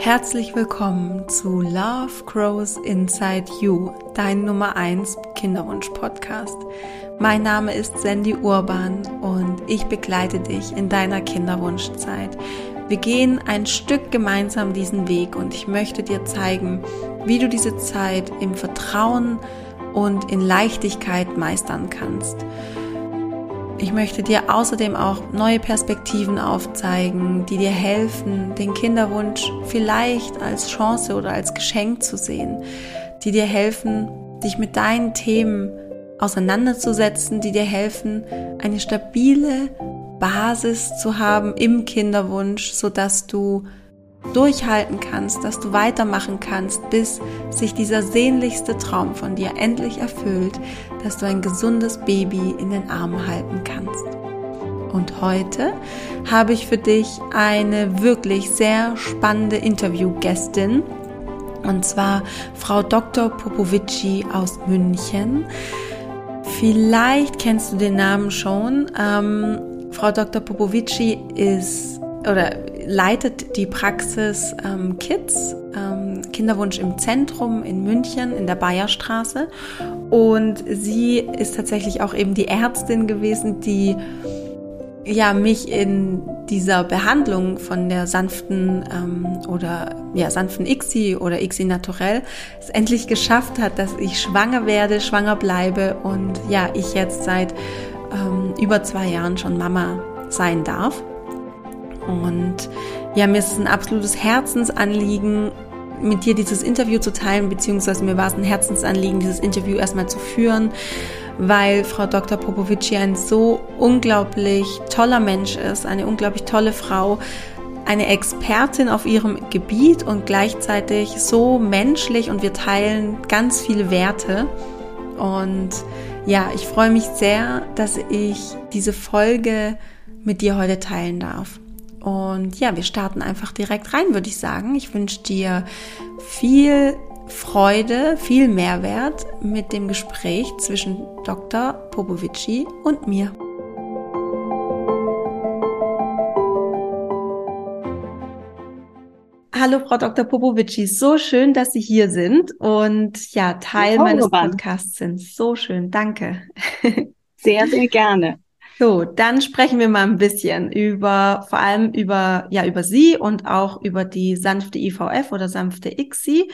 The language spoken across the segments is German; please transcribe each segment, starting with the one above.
Herzlich willkommen zu Love Grows Inside You, dein Nummer 1 Kinderwunsch-Podcast. Mein Name ist Sandy Urban und ich begleite dich in deiner Kinderwunschzeit. Wir gehen ein Stück gemeinsam diesen Weg und ich möchte dir zeigen, wie du diese Zeit im Vertrauen und in Leichtigkeit meistern kannst. Ich möchte dir außerdem auch neue Perspektiven aufzeigen, die dir helfen, den Kinderwunsch vielleicht als Chance oder als Geschenk zu sehen, die dir helfen, dich mit deinen Themen auseinanderzusetzen, die dir helfen, eine stabile Basis zu haben im Kinderwunsch, sodass du durchhalten kannst, dass du weitermachen kannst, bis sich dieser sehnlichste Traum von dir endlich erfüllt, dass du ein gesundes Baby in den Armen halten kannst. Und heute habe ich für dich eine wirklich sehr spannende Interviewgästin, und zwar Frau Dr. Popovici aus München. Vielleicht kennst du den Namen schon. Ähm, Frau Dr. Popovici ist oder leitet die Praxis ähm, Kids, ähm, Kinderwunsch im Zentrum in München in der Bayerstraße. Und sie ist tatsächlich auch eben die Ärztin gewesen, die ja mich in dieser Behandlung von der sanften ähm, oder ja sanften ICSI oder ICSI naturell es endlich geschafft hat, dass ich schwanger werde, schwanger bleibe und ja ich jetzt seit ähm, über zwei Jahren schon Mama sein darf. Und ja, mir ist es ein absolutes Herzensanliegen, mit dir dieses Interview zu teilen, beziehungsweise mir war es ein Herzensanliegen, dieses Interview erstmal zu führen, weil Frau Dr. Popovici ein so unglaublich toller Mensch ist, eine unglaublich tolle Frau, eine Expertin auf ihrem Gebiet und gleichzeitig so menschlich und wir teilen ganz viele Werte. Und ja, ich freue mich sehr, dass ich diese Folge mit dir heute teilen darf. Und ja, wir starten einfach direkt rein, würde ich sagen. Ich wünsche dir viel Freude, viel Mehrwert mit dem Gespräch zwischen Dr. Popovici und mir. Hallo, Frau Dr. Popovici. So schön, dass Sie hier sind und ja, Teil meines Podcasts sind. So schön. Danke. Sehr, sehr gerne. So, dann sprechen wir mal ein bisschen über, vor allem über, ja, über Sie und auch über die sanfte IVF oder sanfte ICSI.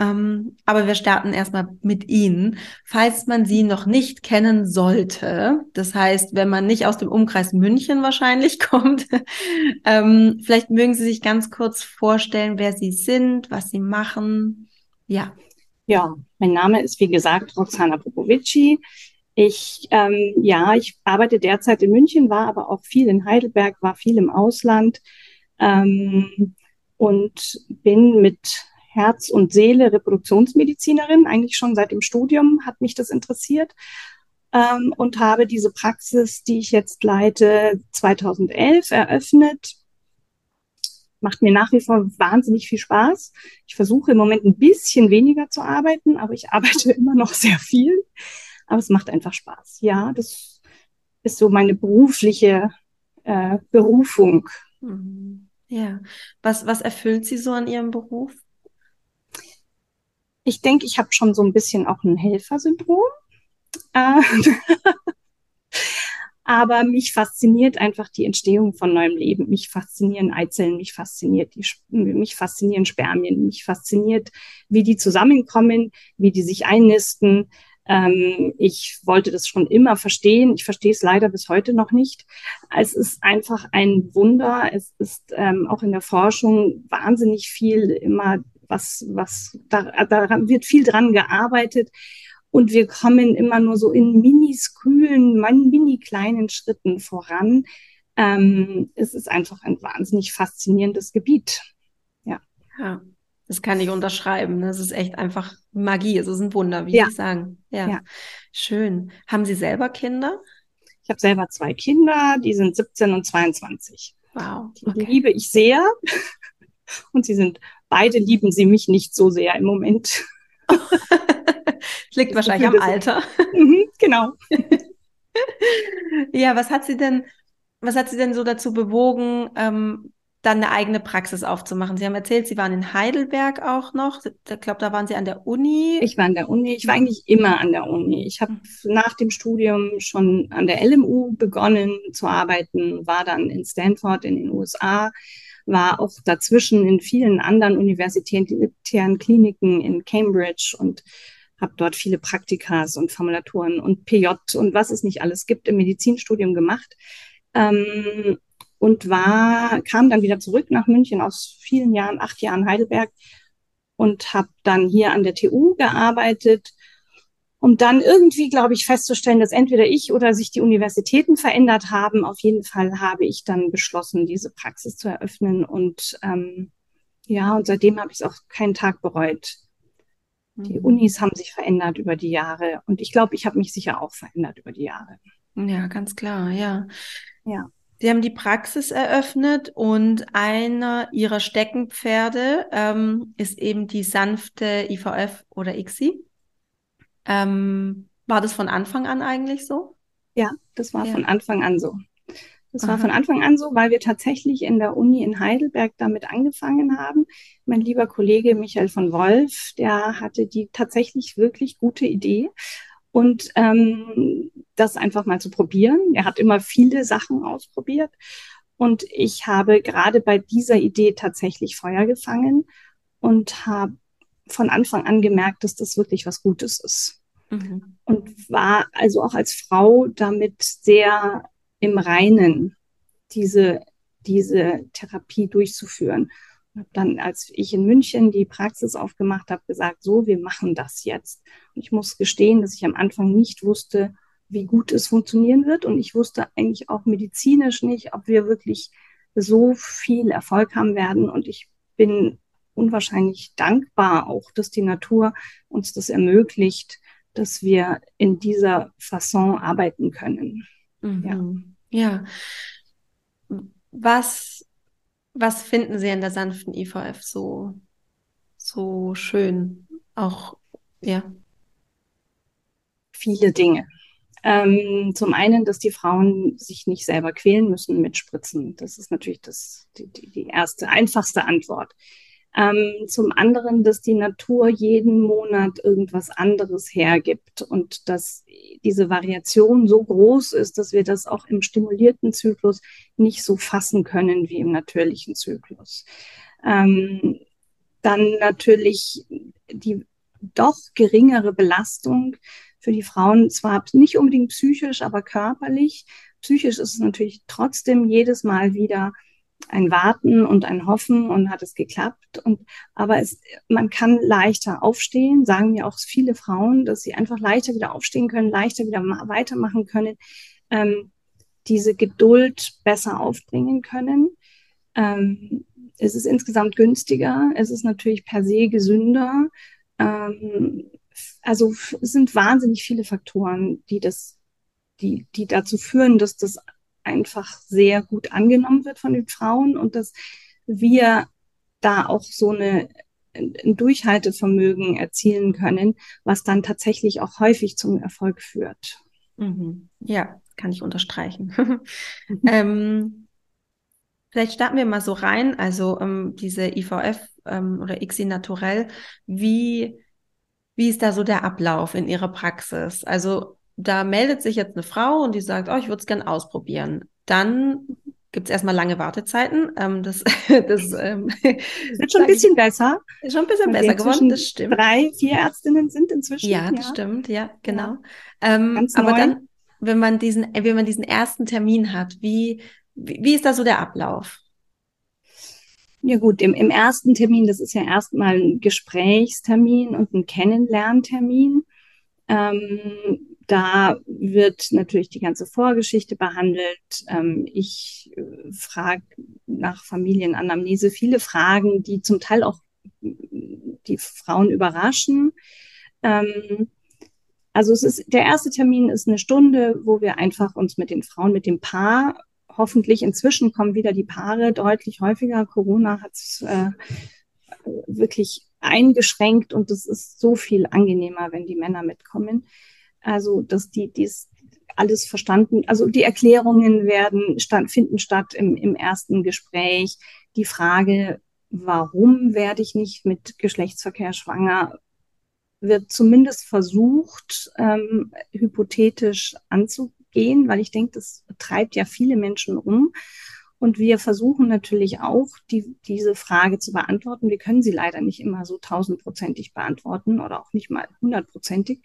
Ähm, aber wir starten erstmal mit Ihnen. Falls man Sie noch nicht kennen sollte, das heißt, wenn man nicht aus dem Umkreis München wahrscheinlich kommt, ähm, vielleicht mögen Sie sich ganz kurz vorstellen, wer Sie sind, was Sie machen. Ja. Ja, mein Name ist wie gesagt Roxana Popovici. Ich, ähm, ja, ich arbeite derzeit in München, war aber auch viel in Heidelberg, war viel im Ausland ähm, und bin mit Herz und Seele Reproduktionsmedizinerin, eigentlich schon seit dem Studium hat mich das interessiert ähm, und habe diese Praxis, die ich jetzt leite, 2011 eröffnet. Macht mir nach wie vor wahnsinnig viel Spaß. Ich versuche im Moment ein bisschen weniger zu arbeiten, aber ich arbeite immer noch sehr viel. Aber es macht einfach Spaß. Ja, das ist so meine berufliche äh, Berufung. Mhm. Ja. Was, was erfüllt Sie so an Ihrem Beruf? Ich denke, ich habe schon so ein bisschen auch ein Helfersyndrom. Äh, aber mich fasziniert einfach die Entstehung von neuem Leben. Mich faszinieren Eizellen, mich fasziniert die, mich faszinieren Spermien, mich fasziniert, wie die zusammenkommen, wie die sich einnisten, ähm, ich wollte das schon immer verstehen. Ich verstehe es leider bis heute noch nicht. Es ist einfach ein Wunder. Es ist ähm, auch in der Forschung wahnsinnig viel immer was, was, da, daran wird viel dran gearbeitet. Und wir kommen immer nur so in mini-skülen, mini-kleinen Schritten voran. Ähm, es ist einfach ein wahnsinnig faszinierendes Gebiet. Ja. Ja. Das kann ich unterschreiben. Das ist echt einfach Magie. Es ist ein Wunder, wie ja. Sie sagen. Ja. ja. Schön. Haben Sie selber Kinder? Ich habe selber zwei Kinder, die sind 17 und 22. Wow. Okay. Die liebe ich sehr. Und sie sind, beide lieben sie mich nicht so sehr im Moment. Liegt wahrscheinlich am Alter. Mhm, genau. ja, was hat sie denn, was hat sie denn so dazu bewogen, ähm, dann eine eigene Praxis aufzumachen. Sie haben erzählt, Sie waren in Heidelberg auch noch. Ich glaube, da waren Sie an der Uni. Ich war an der Uni. Ich war eigentlich immer an der Uni. Ich habe mhm. nach dem Studium schon an der LMU begonnen zu arbeiten, war dann in Stanford in den USA, war auch dazwischen in vielen anderen universitären Kliniken in Cambridge und habe dort viele Praktikas und Formulaturen und PJ und was es nicht alles gibt im Medizinstudium gemacht. Ähm, und war, kam dann wieder zurück nach München aus vielen Jahren, acht Jahren Heidelberg und habe dann hier an der TU gearbeitet, um dann irgendwie, glaube ich, festzustellen, dass entweder ich oder sich die Universitäten verändert haben. Auf jeden Fall habe ich dann beschlossen, diese Praxis zu eröffnen und ähm, ja, und seitdem habe ich es auch keinen Tag bereut. Die mhm. Unis haben sich verändert über die Jahre und ich glaube, ich habe mich sicher auch verändert über die Jahre. Ja, ganz klar, ja. Ja. Sie haben die Praxis eröffnet und einer ihrer Steckenpferde ähm, ist eben die sanfte IVF oder ICSI. Ähm, war das von Anfang an eigentlich so? Ja, das war ja. von Anfang an so. Das Aha. war von Anfang an so, weil wir tatsächlich in der Uni in Heidelberg damit angefangen haben. Mein lieber Kollege Michael von Wolf, der hatte die tatsächlich wirklich gute Idee und ähm, das einfach mal zu probieren. Er hat immer viele Sachen ausprobiert und ich habe gerade bei dieser Idee tatsächlich Feuer gefangen und habe von Anfang an gemerkt, dass das wirklich was Gutes ist. Mhm. Und war also auch als Frau damit sehr im Reinen, diese, diese Therapie durchzuführen habe dann, als ich in München die Praxis aufgemacht habe, gesagt, so, wir machen das jetzt. Und ich muss gestehen, dass ich am Anfang nicht wusste, wie gut es funktionieren wird. Und ich wusste eigentlich auch medizinisch nicht, ob wir wirklich so viel Erfolg haben werden. Und ich bin unwahrscheinlich dankbar auch, dass die Natur uns das ermöglicht, dass wir in dieser Fasson arbeiten können. Mhm. Ja. ja. Was was finden Sie in der sanften IVF so, so schön? Auch, ja. Viele Dinge. Ähm, zum einen, dass die Frauen sich nicht selber quälen müssen mit Spritzen. Das ist natürlich das, die, die erste, einfachste Antwort. Ähm, zum anderen, dass die Natur jeden Monat irgendwas anderes hergibt und dass diese Variation so groß ist, dass wir das auch im stimulierten Zyklus nicht so fassen können wie im natürlichen Zyklus. Ähm, dann natürlich die doch geringere Belastung für die Frauen, zwar nicht unbedingt psychisch, aber körperlich. Psychisch ist es natürlich trotzdem jedes Mal wieder ein Warten und ein Hoffen und hat es geklappt. Und aber es, man kann leichter aufstehen, sagen mir auch viele Frauen, dass sie einfach leichter wieder aufstehen können, leichter wieder weitermachen können, ähm, diese Geduld besser aufbringen können. Ähm, es ist insgesamt günstiger, es ist natürlich per se gesünder. Ähm, also es sind wahnsinnig viele Faktoren, die das, die, die dazu führen, dass das einfach sehr gut angenommen wird von den Frauen und dass wir da auch so eine ein Durchhaltevermögen erzielen können, was dann tatsächlich auch häufig zum Erfolg führt. Mhm. Ja, kann ich unterstreichen. Mhm. ähm, vielleicht starten wir mal so rein, also ähm, diese IVF ähm, oder ICSI Naturell, wie, wie ist da so der Ablauf in Ihrer Praxis? Also da meldet sich jetzt eine Frau und die sagt, oh, ich würde es gern ausprobieren. Dann gibt es erstmal lange Wartezeiten. Ähm, das das ähm, wird schon ein bisschen besser. Ist schon ein bisschen besser geworden, das stimmt. Drei, vier Ärztinnen sind inzwischen. Ja, das ja. stimmt, ja, genau. Ja. Ähm, aber neu. dann, wenn man diesen, wenn man diesen ersten Termin hat, wie, wie, wie ist da so der Ablauf? Ja gut, im, im ersten Termin, das ist ja erstmal ein Gesprächstermin und ein Kennenlerntermin. Ähm, da wird natürlich die ganze Vorgeschichte behandelt. Ähm, ich äh, frage nach Familienanamnese viele Fragen, die zum Teil auch die Frauen überraschen. Ähm, also es ist der erste Termin ist eine Stunde, wo wir einfach uns mit den Frauen, mit dem Paar, hoffentlich inzwischen kommen wieder die Paare deutlich häufiger. Corona hat es äh, wirklich eingeschränkt und es ist so viel angenehmer, wenn die Männer mitkommen. Also, dass die, dies alles verstanden. Also die Erklärungen werden statt, finden statt im, im ersten Gespräch. Die Frage, warum werde ich nicht mit Geschlechtsverkehr schwanger, wird zumindest versucht, ähm, hypothetisch anzugehen, weil ich denke, das treibt ja viele Menschen um. Und wir versuchen natürlich auch, die, diese Frage zu beantworten. Wir können sie leider nicht immer so tausendprozentig beantworten oder auch nicht mal hundertprozentig.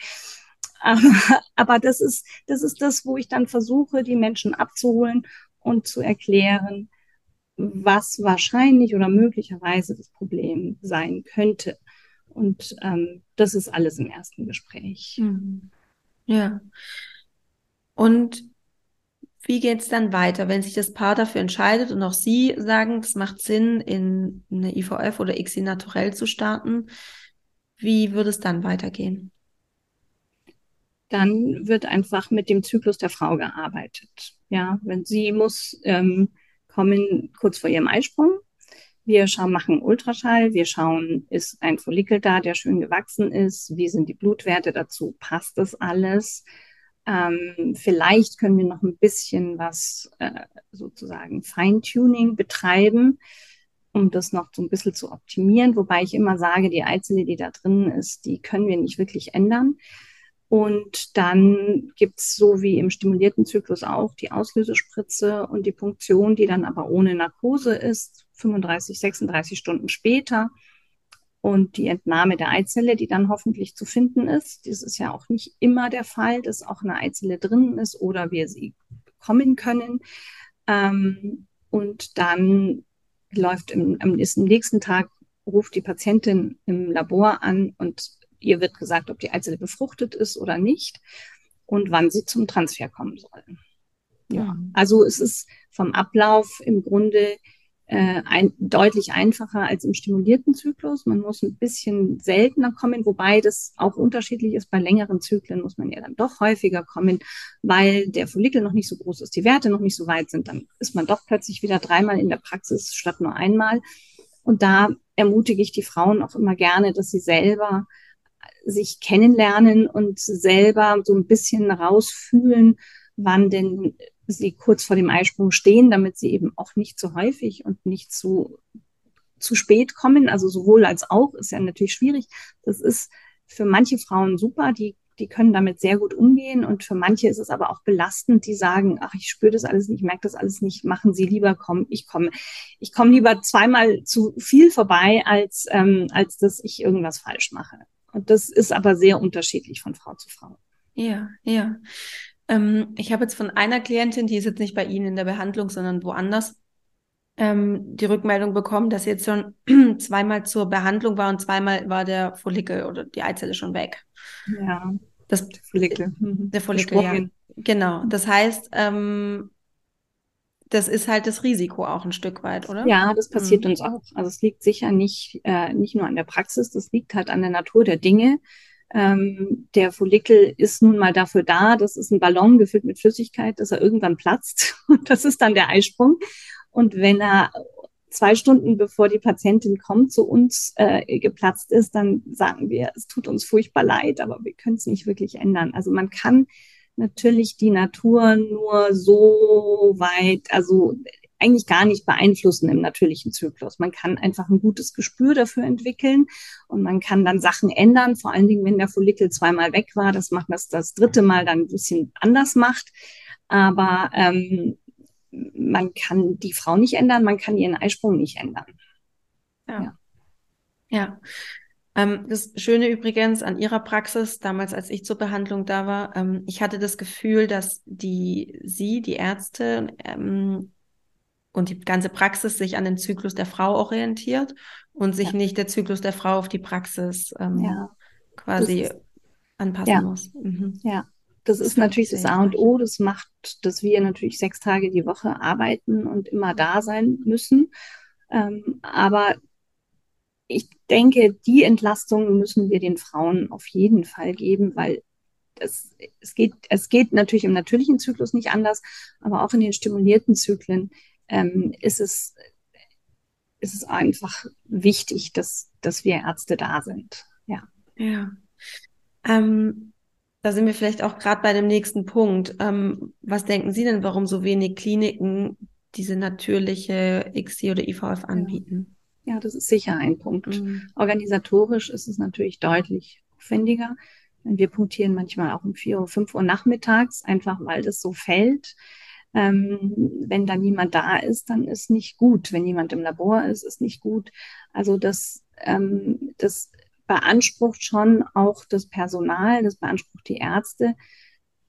Aber, das ist, das ist das, wo ich dann versuche, die Menschen abzuholen und zu erklären, was wahrscheinlich oder möglicherweise das Problem sein könnte. Und ähm, das ist alles im ersten Gespräch. Mhm. Ja. Und wie geht es dann weiter, wenn sich das Paar dafür entscheidet und auch Sie sagen, es macht Sinn, in eine IVF oder ICSI naturell zu starten? Wie würde es dann weitergehen? Dann wird einfach mit dem Zyklus der Frau gearbeitet. Ja, wenn sie muss ähm, kommen kurz vor ihrem Eisprung. Wir schauen, machen Ultraschall, wir schauen, ist ein Follikel da, der schön gewachsen ist, wie sind die Blutwerte dazu, passt das alles? Ähm, vielleicht können wir noch ein bisschen was äh, sozusagen Feintuning betreiben, um das noch so ein bisschen zu optimieren. Wobei ich immer sage, die Eizelle, die da drin ist, die können wir nicht wirklich ändern. Und dann gibt's so wie im stimulierten Zyklus auch die Auslösespritze und die Punktion, die dann aber ohne Narkose ist, 35, 36 Stunden später. Und die Entnahme der Eizelle, die dann hoffentlich zu finden ist. Das ist ja auch nicht immer der Fall, dass auch eine Eizelle drin ist oder wir sie bekommen können. Ähm, und dann läuft im, am nächsten Tag, ruft die Patientin im Labor an und Ihr wird gesagt, ob die Eizelle befruchtet ist oder nicht und wann sie zum Transfer kommen soll. Ja, mhm. also es ist vom Ablauf im Grunde äh, ein, deutlich einfacher als im stimulierten Zyklus. Man muss ein bisschen seltener kommen, wobei das auch unterschiedlich ist. Bei längeren Zyklen muss man ja dann doch häufiger kommen, weil der Follikel noch nicht so groß ist, die Werte noch nicht so weit sind. Dann ist man doch plötzlich wieder dreimal in der Praxis statt nur einmal. Und da ermutige ich die Frauen auch immer gerne, dass sie selber sich kennenlernen und selber so ein bisschen rausfühlen, wann denn sie kurz vor dem Eisprung stehen, damit sie eben auch nicht zu häufig und nicht zu, zu spät kommen. Also sowohl als auch ist ja natürlich schwierig. Das ist für manche Frauen super, die, die können damit sehr gut umgehen. Und für manche ist es aber auch belastend, die sagen, ach, ich spüre das alles nicht, ich merke das alles nicht, machen Sie lieber, komm, ich komme. Ich komme lieber zweimal zu viel vorbei, als, ähm, als dass ich irgendwas falsch mache. Und das ist aber sehr unterschiedlich von Frau zu Frau. Ja, ja. Ähm, ich habe jetzt von einer Klientin, die ist jetzt nicht bei Ihnen in der Behandlung, sondern woanders, ähm, die Rückmeldung bekommen, dass sie jetzt schon zweimal zur Behandlung war und zweimal war der Follikel oder die Eizelle schon weg. Ja. Das, der Follikel. Der Follikel, ja. Genau. Das heißt, ähm, das ist halt das Risiko auch ein Stück weit, oder? Ja, das passiert mhm. uns auch. Also es liegt sicher nicht, äh, nicht nur an der Praxis, das liegt halt an der Natur der Dinge. Ähm, der Follikel ist nun mal dafür da, das ist ein Ballon gefüllt mit Flüssigkeit, dass er irgendwann platzt. Und das ist dann der Eisprung. Und wenn er zwei Stunden bevor die Patientin kommt zu uns äh, geplatzt ist, dann sagen wir, es tut uns furchtbar leid, aber wir können es nicht wirklich ändern. Also man kann natürlich die Natur nur so weit, also eigentlich gar nicht beeinflussen im natürlichen Zyklus. Man kann einfach ein gutes Gespür dafür entwickeln und man kann dann Sachen ändern, vor allen Dingen, wenn der Follikel zweimal weg war, das macht das das dritte Mal dann ein bisschen anders macht. Aber ähm, man kann die Frau nicht ändern, man kann ihren Eisprung nicht ändern. Ja. ja. ja. Ähm, das Schöne übrigens an Ihrer Praxis, damals als ich zur Behandlung da war, ähm, ich hatte das Gefühl, dass die Sie, die Ärzte ähm, und die ganze Praxis sich an den Zyklus der Frau orientiert und sich ja. nicht der Zyklus der Frau auf die Praxis ähm, ja. quasi ist, anpassen ja. muss. Mhm. Ja, das, das ist natürlich das A und O. Das macht, dass wir natürlich sechs Tage die Woche arbeiten und immer da sein müssen. Ähm, aber ich denke, die Entlastung müssen wir den Frauen auf jeden Fall geben, weil das, es, geht, es geht natürlich im natürlichen Zyklus nicht anders, aber auch in den stimulierten Zyklen ähm, ist, es, ist es einfach wichtig, dass, dass wir Ärzte da sind. Ja. Ja. Ähm, Da sind wir vielleicht auch gerade bei dem nächsten Punkt. Ähm, was denken Sie denn, warum so wenig Kliniken diese natürliche XC oder IVF anbieten? Ja, das ist sicher ein Punkt. Mhm. Organisatorisch ist es natürlich deutlich aufwendiger. Wir punktieren manchmal auch um vier Uhr, fünf Uhr nachmittags, einfach weil das so fällt. Ähm, wenn da niemand da ist, dann ist nicht gut. Wenn jemand im Labor ist, ist nicht gut. Also das, ähm, das beansprucht schon auch das Personal, das beansprucht die Ärzte.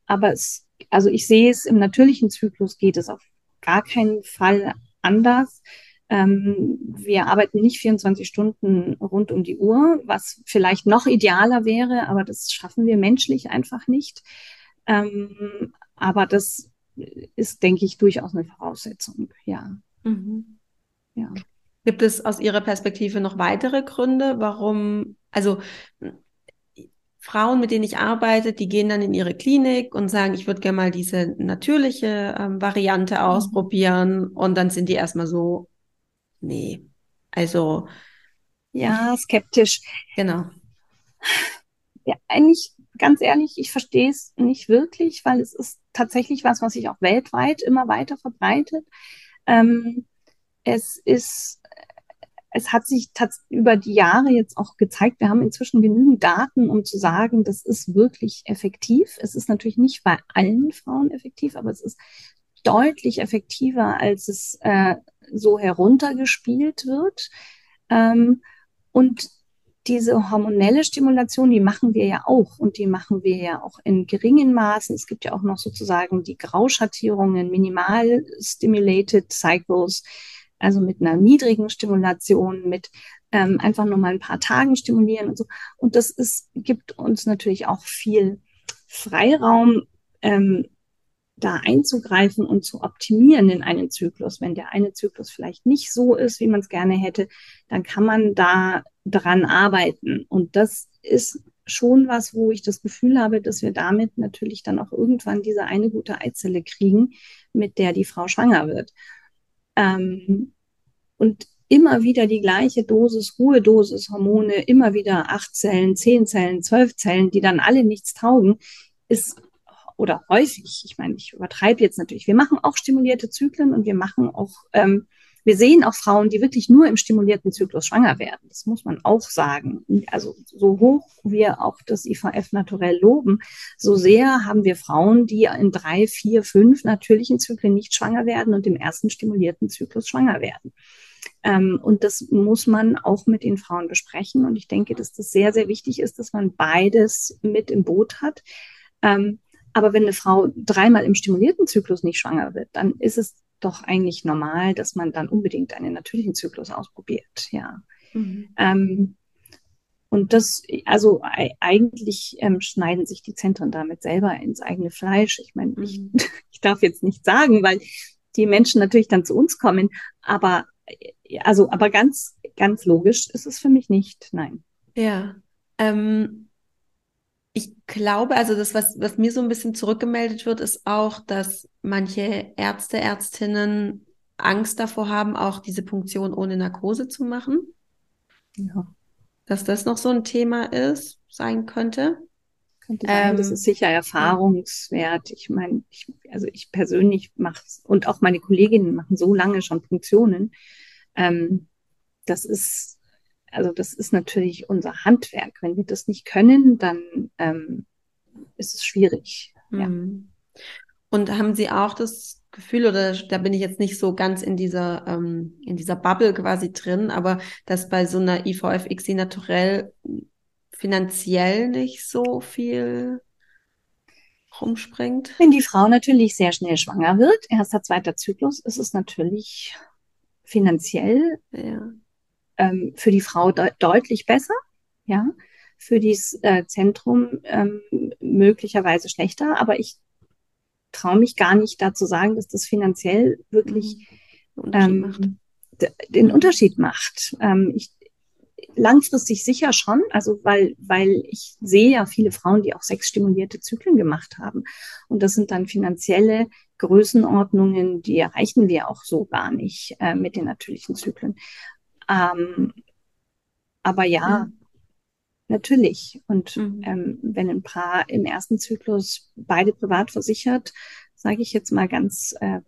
Aber es, also ich sehe es im natürlichen Zyklus geht es auf gar keinen Fall anders. Ähm, wir arbeiten nicht 24 Stunden rund um die Uhr, was vielleicht noch idealer wäre, aber das schaffen wir menschlich einfach nicht. Ähm, aber das ist, denke ich, durchaus eine Voraussetzung, ja. Mhm. ja. Gibt es aus Ihrer Perspektive noch weitere Gründe, warum, also Frauen, mit denen ich arbeite, die gehen dann in ihre Klinik und sagen, ich würde gerne mal diese natürliche ähm, Variante mhm. ausprobieren. Und dann sind die erstmal so, nee. Also. Ja, skeptisch. Genau. Ja, eigentlich, ganz ehrlich, ich verstehe es nicht wirklich, weil es ist tatsächlich was, was sich auch weltweit immer weiter verbreitet. Ähm, es ist es hat sich über die Jahre jetzt auch gezeigt, wir haben inzwischen genügend Daten, um zu sagen, das ist wirklich effektiv. Es ist natürlich nicht bei allen Frauen effektiv, aber es ist deutlich effektiver, als es äh, so heruntergespielt wird. Ähm, und diese hormonelle Stimulation, die machen wir ja auch und die machen wir ja auch in geringen Maßen. Es gibt ja auch noch sozusagen die Grauschattierungen, minimal stimulated cycles, also mit einer niedrigen Stimulation, mit ähm, einfach nur mal ein paar Tagen stimulieren und so. Und das ist, gibt uns natürlich auch viel Freiraum, ähm, da einzugreifen und zu optimieren in einen Zyklus. Wenn der eine Zyklus vielleicht nicht so ist, wie man es gerne hätte, dann kann man da dran arbeiten. Und das ist schon was, wo ich das Gefühl habe, dass wir damit natürlich dann auch irgendwann diese eine gute Eizelle kriegen, mit der die Frau schwanger wird. Ähm, und immer wieder die gleiche Dosis, Ruhedosis, Hormone, immer wieder acht Zellen, zehn Zellen, zwölf Zellen, die dann alle nichts taugen, ist oder häufig, ich meine, ich übertreibe jetzt natürlich, wir machen auch stimulierte Zyklen und wir machen auch, ähm, wir sehen auch Frauen, die wirklich nur im stimulierten Zyklus schwanger werden. Das muss man auch sagen. Also so hoch wir auch das IVF naturell loben, so sehr haben wir Frauen, die in drei, vier, fünf natürlichen Zyklen nicht schwanger werden und im ersten stimulierten Zyklus schwanger werden. Ähm, und das muss man auch mit den Frauen besprechen. Und ich denke, dass das sehr, sehr wichtig ist, dass man beides mit im Boot hat. Ähm, aber wenn eine Frau dreimal im stimulierten Zyklus nicht schwanger wird, dann ist es doch eigentlich normal, dass man dann unbedingt einen natürlichen Zyklus ausprobiert, ja. Mhm. Ähm, und das, also eigentlich ähm, schneiden sich die Zentren damit selber ins eigene Fleisch. Ich meine, mhm. ich, ich darf jetzt nicht sagen, weil die Menschen natürlich dann zu uns kommen, aber also, aber ganz, ganz logisch ist es für mich nicht, nein. Ja. Ähm, ich glaube, also das, was, was mir so ein bisschen zurückgemeldet wird, ist auch, dass manche Ärzte, Ärztinnen Angst davor haben, auch diese Punktion ohne Narkose zu machen. Ja. Dass das noch so ein Thema ist, sein könnte. Könnte sein, ähm, das ist sicher erfahrungswert. Ich meine, ich, also ich persönlich mache und auch meine Kolleginnen machen so lange schon Funktionen. Ähm, das ist also das ist natürlich unser Handwerk. Wenn wir das nicht können, dann ähm, ist es schwierig. Ja. Mhm. Und haben Sie auch das Gefühl, oder da bin ich jetzt nicht so ganz in dieser, ähm, in dieser Bubble quasi drin, aber dass bei so einer IVF XI naturell finanziell nicht so viel rumspringt? Wenn die Frau natürlich sehr schnell schwanger wird, erster, zweiter Zyklus, ist es natürlich finanziell ja ähm, für die Frau de deutlich besser, ja, für dieses äh, Zentrum ähm, möglicherweise schlechter, aber ich traue mich gar nicht dazu sagen, dass das finanziell wirklich mhm. ähm, den Unterschied macht. Ähm, ich, langfristig sicher schon, also weil, weil ich sehe ja viele Frauen, die auch sechs stimulierte Zyklen gemacht haben. Und das sind dann finanzielle Größenordnungen, die erreichen wir auch so gar nicht äh, mit den natürlichen Zyklen. Ähm, aber ja, natürlich. Und mhm. ähm, wenn ein Paar im ersten Zyklus beide privat versichert, sage ich jetzt mal ganz äh,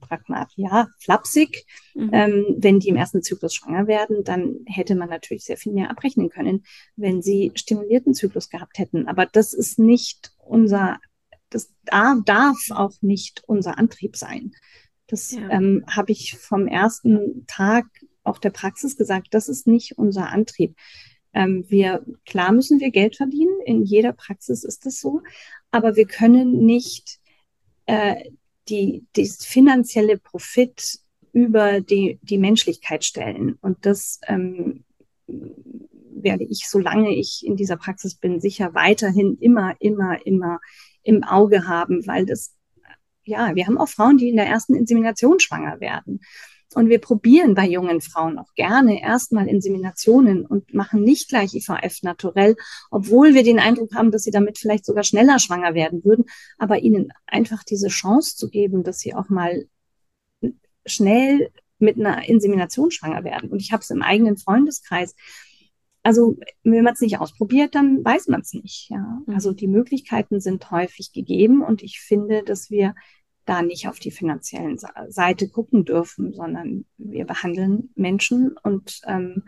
pragmatisch, ja, flapsig, mhm. ähm, wenn die im ersten Zyklus schwanger werden, dann hätte man natürlich sehr viel mehr abrechnen können, wenn sie stimulierten Zyklus gehabt hätten. Aber das ist nicht unser, das darf auch nicht unser Antrieb sein. Das ja. ähm, habe ich vom ersten Tag auch der Praxis gesagt, das ist nicht unser Antrieb. Ähm, wir, klar müssen wir Geld verdienen, in jeder Praxis ist das so, aber wir können nicht äh, die, die finanzielle Profit über die, die Menschlichkeit stellen. Und das ähm, werde ich, solange ich in dieser Praxis bin, sicher weiterhin immer, immer, immer im Auge haben, weil das, ja, wir haben auch Frauen, die in der ersten Insemination schwanger werden. Und wir probieren bei jungen Frauen auch gerne erstmal Inseminationen und machen nicht gleich IVF naturell, obwohl wir den Eindruck haben, dass sie damit vielleicht sogar schneller schwanger werden würden, aber ihnen einfach diese Chance zu geben, dass sie auch mal schnell mit einer Insemination schwanger werden. Und ich habe es im eigenen Freundeskreis. Also wenn man es nicht ausprobiert, dann weiß man es nicht. Ja, also mhm. die Möglichkeiten sind häufig gegeben und ich finde, dass wir da nicht auf die finanziellen Seite gucken dürfen, sondern wir behandeln Menschen und ähm,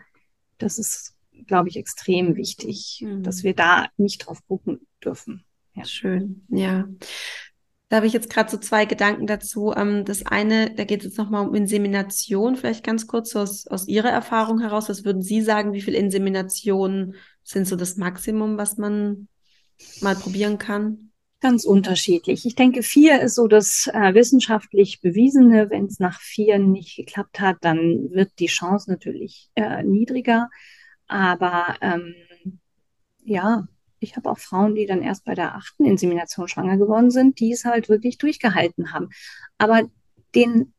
das ist, glaube ich, extrem wichtig, mhm. dass wir da nicht drauf gucken dürfen. Ja. Schön, ja. Da habe ich jetzt gerade so zwei Gedanken dazu. Ähm, das eine, da geht es jetzt nochmal um Insemination, vielleicht ganz kurz aus, aus Ihrer Erfahrung heraus. Was würden Sie sagen, wie viele Inseminationen sind so das Maximum, was man mal probieren kann? Ganz unterschiedlich. Ich denke, vier ist so das äh, wissenschaftlich bewiesene. Wenn es nach vier nicht geklappt hat, dann wird die Chance natürlich äh, niedriger. Aber ähm, ja, ich habe auch Frauen, die dann erst bei der achten Insemination schwanger geworden sind, die es halt wirklich durchgehalten haben. Aber den,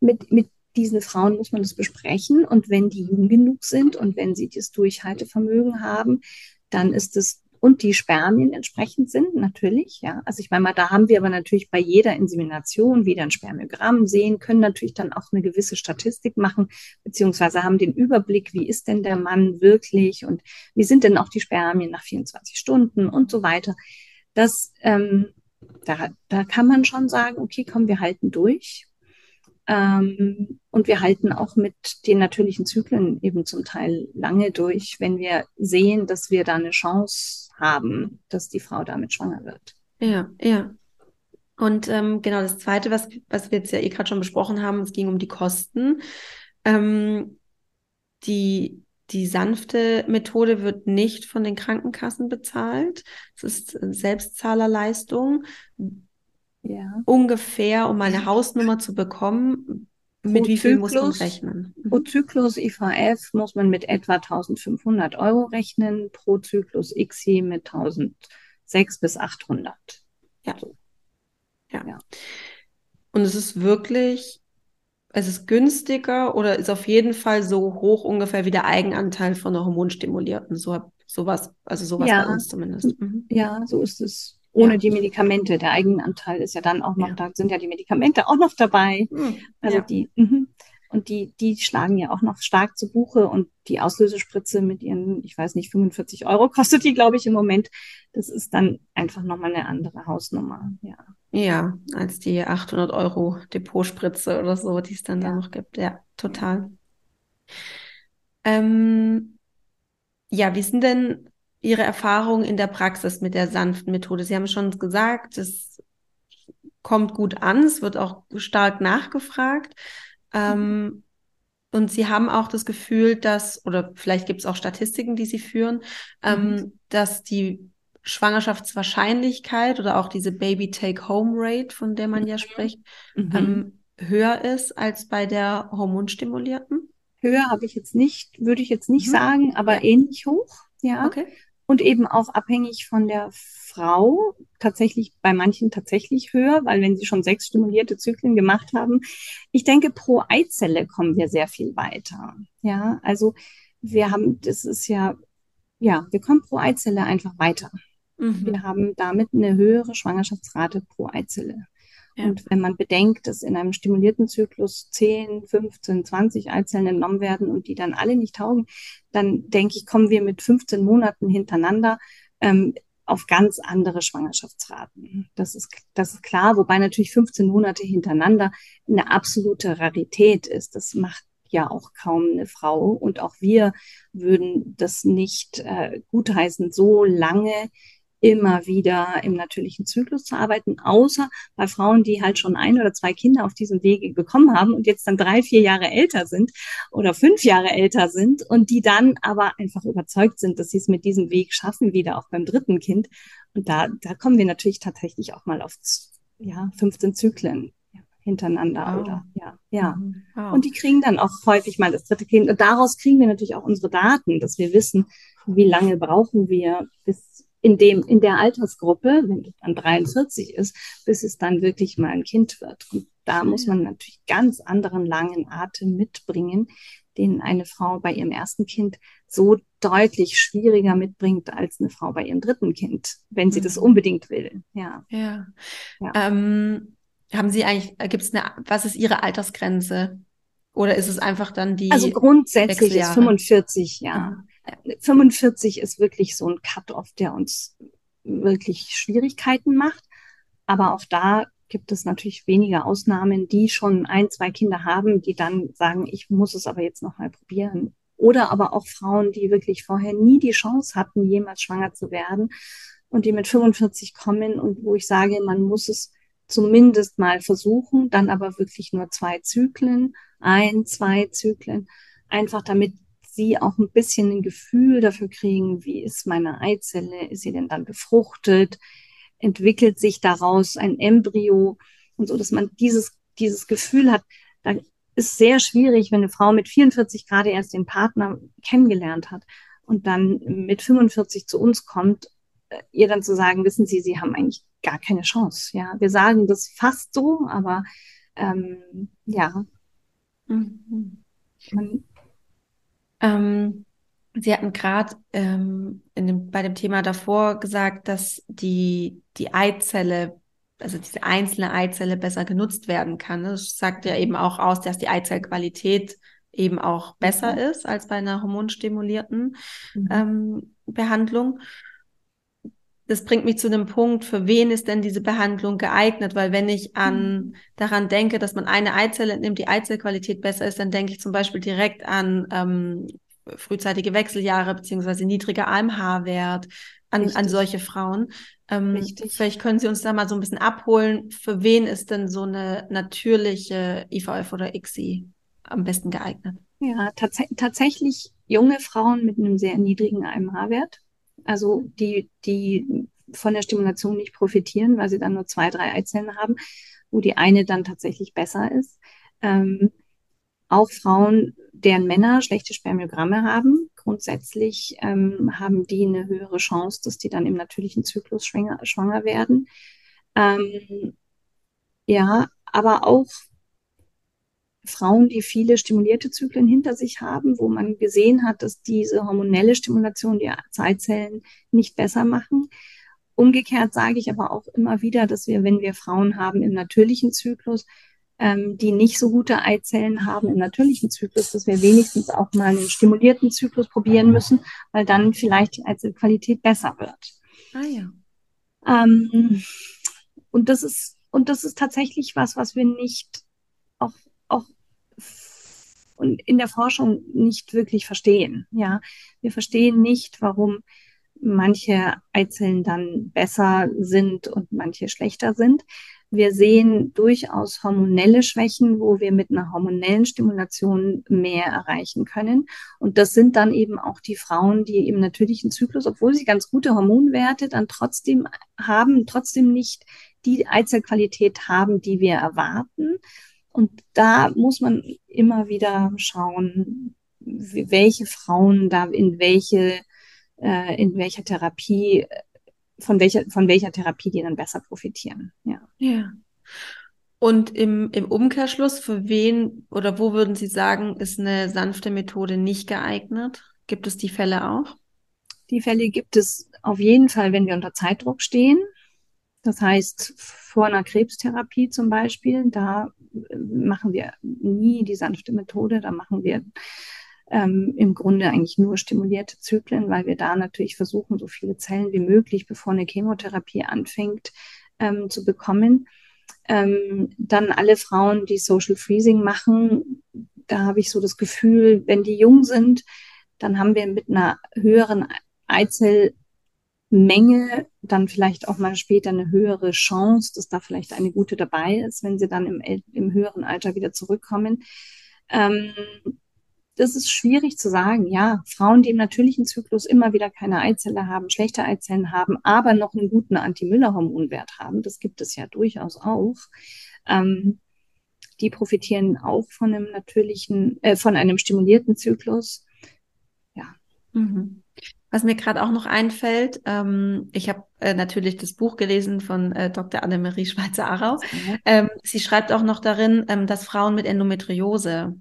mit, mit diesen Frauen muss man das besprechen. Und wenn die jung genug sind und wenn sie das Durchhaltevermögen haben, dann ist es und die Spermien entsprechend sind, natürlich, ja. Also ich meine mal, da haben wir aber natürlich bei jeder Insemination wieder ein Spermiogramm sehen, können natürlich dann auch eine gewisse Statistik machen, beziehungsweise haben den Überblick, wie ist denn der Mann wirklich und wie sind denn auch die Spermien nach 24 Stunden und so weiter. Das, ähm, da, da kann man schon sagen, okay, komm, wir halten durch. Ähm, und wir halten auch mit den natürlichen Zyklen eben zum Teil lange durch, wenn wir sehen, dass wir da eine Chance haben, dass die Frau damit schwanger wird. Ja, ja. Und ähm, genau das Zweite, was, was wir jetzt ja eh gerade schon besprochen haben, es ging um die Kosten. Ähm, die, die sanfte Methode wird nicht von den Krankenkassen bezahlt. Es ist Selbstzahlerleistung ja. ungefähr, um eine Hausnummer zu bekommen, pro mit wie viel muss man rechnen? Pro Zyklus IVF muss man mit etwa 1500 Euro rechnen, pro Zyklus ICSI mit 1600 bis 800. Ja. ja. ja. Und es ist wirklich, es ist günstiger oder ist auf jeden Fall so hoch ungefähr wie der Eigenanteil von einer Hormonstimulierten. So, sowas, also sowas ja. bei uns zumindest. Mhm. Ja, so ist es ohne ja. die Medikamente. Der Eigenanteil ist ja dann auch noch, ja. da sind ja die Medikamente auch noch dabei. Mhm. Also ja. die, mh. und die, die schlagen ja auch noch stark zu Buche und die Auslösespritze mit ihren, ich weiß nicht, 45 Euro kostet die, glaube ich, im Moment. Das ist dann einfach nochmal eine andere Hausnummer, ja. Ja, als die 800 Euro Depotspritze oder so, die es dann da noch gibt. Ja, total. Ähm, ja, wie sind denn Ihre Erfahrungen in der Praxis mit der sanften Methode? Sie haben schon gesagt, es kommt gut an, es wird auch stark nachgefragt. Ähm, und Sie haben auch das Gefühl, dass, oder vielleicht gibt es auch Statistiken, die Sie führen, ähm, mhm. dass die Schwangerschaftswahrscheinlichkeit oder auch diese Baby-Take-Home-Rate, von der man ja mhm. spricht, mhm. ähm, höher ist als bei der Hormonstimulierten? Höher habe ich jetzt nicht, würde ich jetzt nicht mhm. sagen, aber ja. ähnlich hoch. Ja. Okay und eben auch abhängig von der Frau, tatsächlich bei manchen tatsächlich höher, weil wenn sie schon sechs stimulierte Zyklen gemacht haben, ich denke, pro Eizelle kommen wir sehr viel weiter. Ja, also wir haben, das ist ja, ja, wir kommen pro Eizelle einfach weiter. Mhm. Wir haben damit eine höhere Schwangerschaftsrate pro Eizelle. Ja. Und wenn man bedenkt, dass in einem stimulierten Zyklus 10, 15, 20 Eizellen entnommen werden und die dann alle nicht taugen, dann denke ich, kommen wir mit 15 Monaten hintereinander ähm, auf ganz andere Schwangerschaftsraten. Das ist, das ist klar, wobei natürlich 15 Monate hintereinander eine absolute Rarität ist. Das macht ja auch kaum eine Frau. Und auch wir würden das nicht äh, gutheißen, so lange immer wieder im natürlichen Zyklus zu arbeiten, außer bei Frauen, die halt schon ein oder zwei Kinder auf diesem Wege bekommen haben und jetzt dann drei, vier Jahre älter sind oder fünf Jahre älter sind und die dann aber einfach überzeugt sind, dass sie es mit diesem Weg schaffen, wieder auch beim dritten Kind. Und da, da kommen wir natürlich tatsächlich auch mal auf ja, 15 Zyklen hintereinander wow. oder ja, ja. Wow. Und die kriegen dann auch häufig mal das dritte Kind. Und daraus kriegen wir natürlich auch unsere Daten, dass wir wissen, wie lange brauchen wir, bis in dem, in der Altersgruppe, wenn es dann 43 ist, bis es dann wirklich mal ein Kind wird. Und da muss man natürlich ganz anderen langen Atem mitbringen, den eine Frau bei ihrem ersten Kind so deutlich schwieriger mitbringt als eine Frau bei ihrem dritten Kind, wenn sie mhm. das unbedingt will. Ja. Ja. ja. Ähm, haben Sie eigentlich, gibt es eine, was ist Ihre Altersgrenze? Oder ist es einfach dann die? Also grundsätzlich ist 45, ja. Mhm. 45 ist wirklich so ein Cut-off, der uns wirklich Schwierigkeiten macht. Aber auch da gibt es natürlich weniger Ausnahmen, die schon ein, zwei Kinder haben, die dann sagen, ich muss es aber jetzt noch mal probieren. Oder aber auch Frauen, die wirklich vorher nie die Chance hatten, jemals schwanger zu werden und die mit 45 kommen und wo ich sage, man muss es zumindest mal versuchen, dann aber wirklich nur zwei Zyklen, ein, zwei Zyklen, einfach damit sie auch ein bisschen ein Gefühl dafür kriegen, wie ist meine Eizelle, ist sie denn dann befruchtet, entwickelt sich daraus ein Embryo und so, dass man dieses, dieses Gefühl hat, da ist sehr schwierig, wenn eine Frau mit 44 gerade erst den Partner kennengelernt hat und dann mit 45 zu uns kommt, äh, ihr dann zu sagen, wissen Sie, Sie haben eigentlich gar keine Chance. Ja, wir sagen das fast so, aber ähm, ja. Mhm. Man, ähm, Sie hatten gerade ähm, bei dem Thema davor gesagt, dass die, die Eizelle, also diese einzelne Eizelle besser genutzt werden kann. Das sagt ja eben auch aus, dass die Eizellqualität eben auch besser mhm. ist als bei einer hormonstimulierten mhm. ähm, Behandlung. Das bringt mich zu einem Punkt, für wen ist denn diese Behandlung geeignet? Weil wenn ich an mhm. daran denke, dass man eine Eizelle entnimmt, die Eizellqualität besser ist, dann denke ich zum Beispiel direkt an ähm, frühzeitige Wechseljahre beziehungsweise niedriger AMH-Wert, an, an solche Frauen. Ähm, vielleicht können Sie uns da mal so ein bisschen abholen. Für wen ist denn so eine natürliche IVF oder ICSI am besten geeignet? Ja, tats tatsächlich junge Frauen mit einem sehr niedrigen AMH-Wert also die, die von der Stimulation nicht profitieren, weil sie dann nur zwei, drei Eizellen haben, wo die eine dann tatsächlich besser ist. Ähm, auch Frauen, deren Männer schlechte Spermiogramme haben, grundsätzlich ähm, haben die eine höhere Chance, dass die dann im natürlichen Zyklus schwanger, schwanger werden. Ähm, ja, aber auch Frauen, die viele stimulierte Zyklen hinter sich haben, wo man gesehen hat, dass diese hormonelle Stimulation die Zeitzellen nicht besser machen. Umgekehrt sage ich aber auch immer wieder, dass wir, wenn wir Frauen haben im natürlichen Zyklus, ähm, die nicht so gute Eizellen haben im natürlichen Zyklus, dass wir wenigstens auch mal einen stimulierten Zyklus probieren müssen, weil dann vielleicht die Eizellqualität besser wird. Ah ja. Ähm, und das ist und das ist tatsächlich was, was wir nicht auch auch in der Forschung nicht wirklich verstehen. Ja, wir verstehen nicht, warum manche Eizellen dann besser sind und manche schlechter sind. Wir sehen durchaus hormonelle Schwächen, wo wir mit einer hormonellen Stimulation mehr erreichen können. Und das sind dann eben auch die Frauen, die im natürlichen Zyklus, obwohl sie ganz gute Hormonwerte dann trotzdem haben, trotzdem nicht die Eizellqualität haben, die wir erwarten. Und da muss man immer wieder schauen, welche Frauen da in welche, äh, in welcher Therapie, von welcher, von welcher Therapie die dann besser profitieren. Ja. Ja. Und im, im Umkehrschluss, für wen oder wo würden Sie sagen, ist eine sanfte Methode nicht geeignet? Gibt es die Fälle auch? Die Fälle gibt es auf jeden Fall, wenn wir unter Zeitdruck stehen. Das heißt, vor einer Krebstherapie zum Beispiel, da äh, machen wir nie die sanfte Methode, da machen wir ähm, im Grunde eigentlich nur stimulierte Zyklen, weil wir da natürlich versuchen, so viele Zellen wie möglich, bevor eine Chemotherapie anfängt, ähm, zu bekommen. Ähm, dann alle Frauen, die Social Freezing machen, da habe ich so das Gefühl, wenn die jung sind, dann haben wir mit einer höheren Eizellmenge dann vielleicht auch mal später eine höhere Chance, dass da vielleicht eine gute dabei ist, wenn sie dann im, im höheren Alter wieder zurückkommen. Ähm, das ist schwierig zu sagen. Ja, Frauen, die im natürlichen Zyklus immer wieder keine Eizelle haben, schlechte Eizellen haben, aber noch einen guten Anti-Müller-Hormonwert haben, das gibt es ja durchaus auch. Ähm, die profitieren auch von einem natürlichen, äh, von einem stimulierten Zyklus. Ja. Mhm. Was mir gerade auch noch einfällt, ähm, ich habe äh, natürlich das Buch gelesen von äh, Dr. Annemarie Schweizer-Arau. Ähm, sie schreibt auch noch darin, ähm, dass Frauen mit Endometriose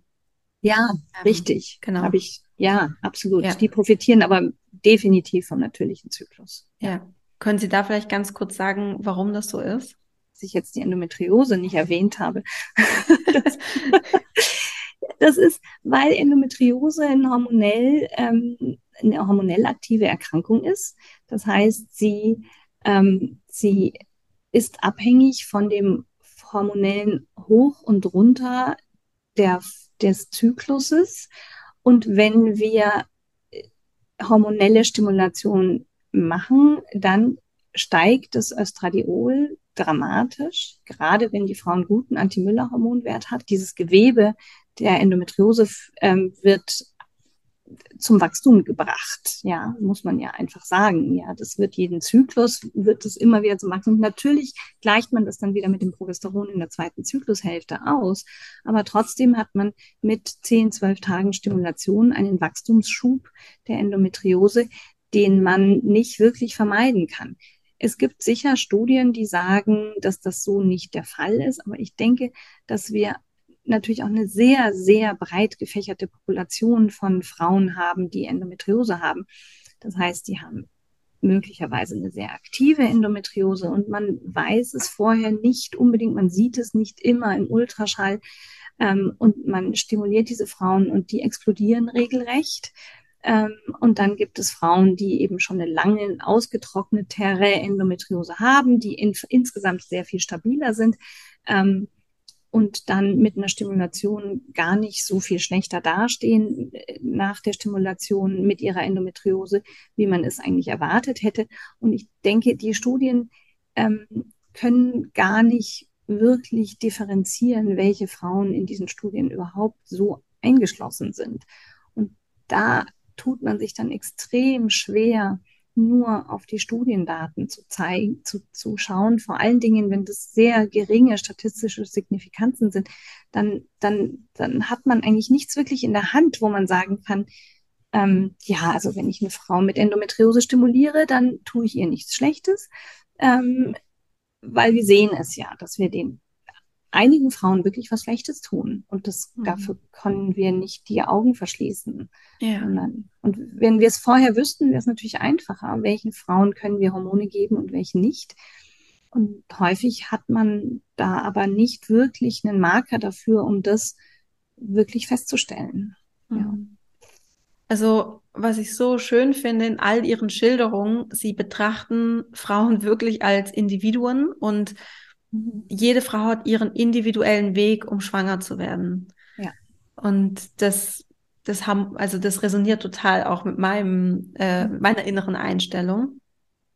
ja, ähm, richtig. Genau. Ich, ja, absolut. Ja. Die profitieren aber definitiv vom natürlichen Zyklus. Ja. ja. Können Sie da vielleicht ganz kurz sagen, warum das so ist? Dass ich jetzt die Endometriose nicht erwähnt habe. das, das, ist, weil Endometriose hormonell, ähm, eine hormonell aktive Erkrankung ist. Das heißt, sie, ähm, sie ist abhängig von dem hormonellen Hoch und Runter der des Zykluses. Und wenn wir äh, hormonelle Stimulation machen, dann steigt das Östradiol dramatisch, gerade wenn die Frau einen guten Anti-Müller-Hormonwert hat. Dieses Gewebe der Endometriose ähm, wird zum Wachstum gebracht. Ja, muss man ja einfach sagen. Ja, das wird jeden Zyklus, wird es immer wieder zum Wachstum. Natürlich gleicht man das dann wieder mit dem Progesteron in der zweiten Zyklushälfte aus. Aber trotzdem hat man mit 10, 12 Tagen Stimulation einen Wachstumsschub der Endometriose, den man nicht wirklich vermeiden kann. Es gibt sicher Studien, die sagen, dass das so nicht der Fall ist, aber ich denke, dass wir natürlich auch eine sehr, sehr breit gefächerte Population von Frauen haben, die Endometriose haben. Das heißt, die haben möglicherweise eine sehr aktive Endometriose und man weiß es vorher nicht unbedingt, man sieht es nicht immer im Ultraschall ähm, und man stimuliert diese Frauen und die explodieren regelrecht. Ähm, und dann gibt es Frauen, die eben schon eine lange ausgetrocknetere Endometriose haben, die in, insgesamt sehr viel stabiler sind. Ähm, und dann mit einer Stimulation gar nicht so viel schlechter dastehen äh, nach der Stimulation mit ihrer Endometriose, wie man es eigentlich erwartet hätte. Und ich denke, die Studien ähm, können gar nicht wirklich differenzieren, welche Frauen in diesen Studien überhaupt so eingeschlossen sind. Und da tut man sich dann extrem schwer, nur auf die Studiendaten zu zeigen, zu, zu schauen, vor allen Dingen, wenn das sehr geringe statistische Signifikanzen sind, dann, dann, dann hat man eigentlich nichts wirklich in der Hand, wo man sagen kann, ähm, ja, also wenn ich eine Frau mit Endometriose stimuliere, dann tue ich ihr nichts Schlechtes, ähm, weil wir sehen es ja, dass wir den einigen Frauen wirklich was Schlechtes tun. Und das, mhm. dafür können wir nicht die Augen verschließen. Ja. Sondern, und wenn wir es vorher wüssten, wäre es natürlich einfacher. Welchen Frauen können wir Hormone geben und welchen nicht? Und häufig hat man da aber nicht wirklich einen Marker dafür, um das wirklich festzustellen. Mhm. Ja. Also, was ich so schön finde in all ihren Schilderungen, sie betrachten Frauen wirklich als Individuen und jede Frau hat ihren individuellen Weg, um schwanger zu werden. Ja. Und das, das haben, also das resoniert total auch mit meinem, äh, meiner inneren Einstellung.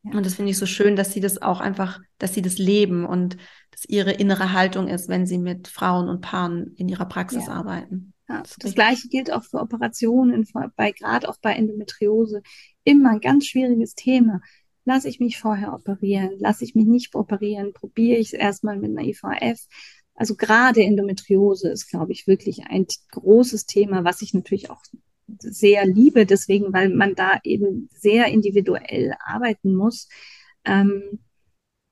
Ja. Und das finde ich so schön, dass sie das auch einfach, dass sie das leben und dass ihre innere Haltung ist, wenn sie mit Frauen und Paaren in ihrer Praxis ja. arbeiten. Ja, das, das gleiche gilt auch für Operationen, bei gerade auch bei Endometriose. Immer ein ganz schwieriges Thema lasse ich mich vorher operieren, lasse ich mich nicht operieren, probiere ich es erstmal mit einer IVF. Also gerade Endometriose ist, glaube ich, wirklich ein großes Thema, was ich natürlich auch sehr liebe, deswegen, weil man da eben sehr individuell arbeiten muss. Ähm,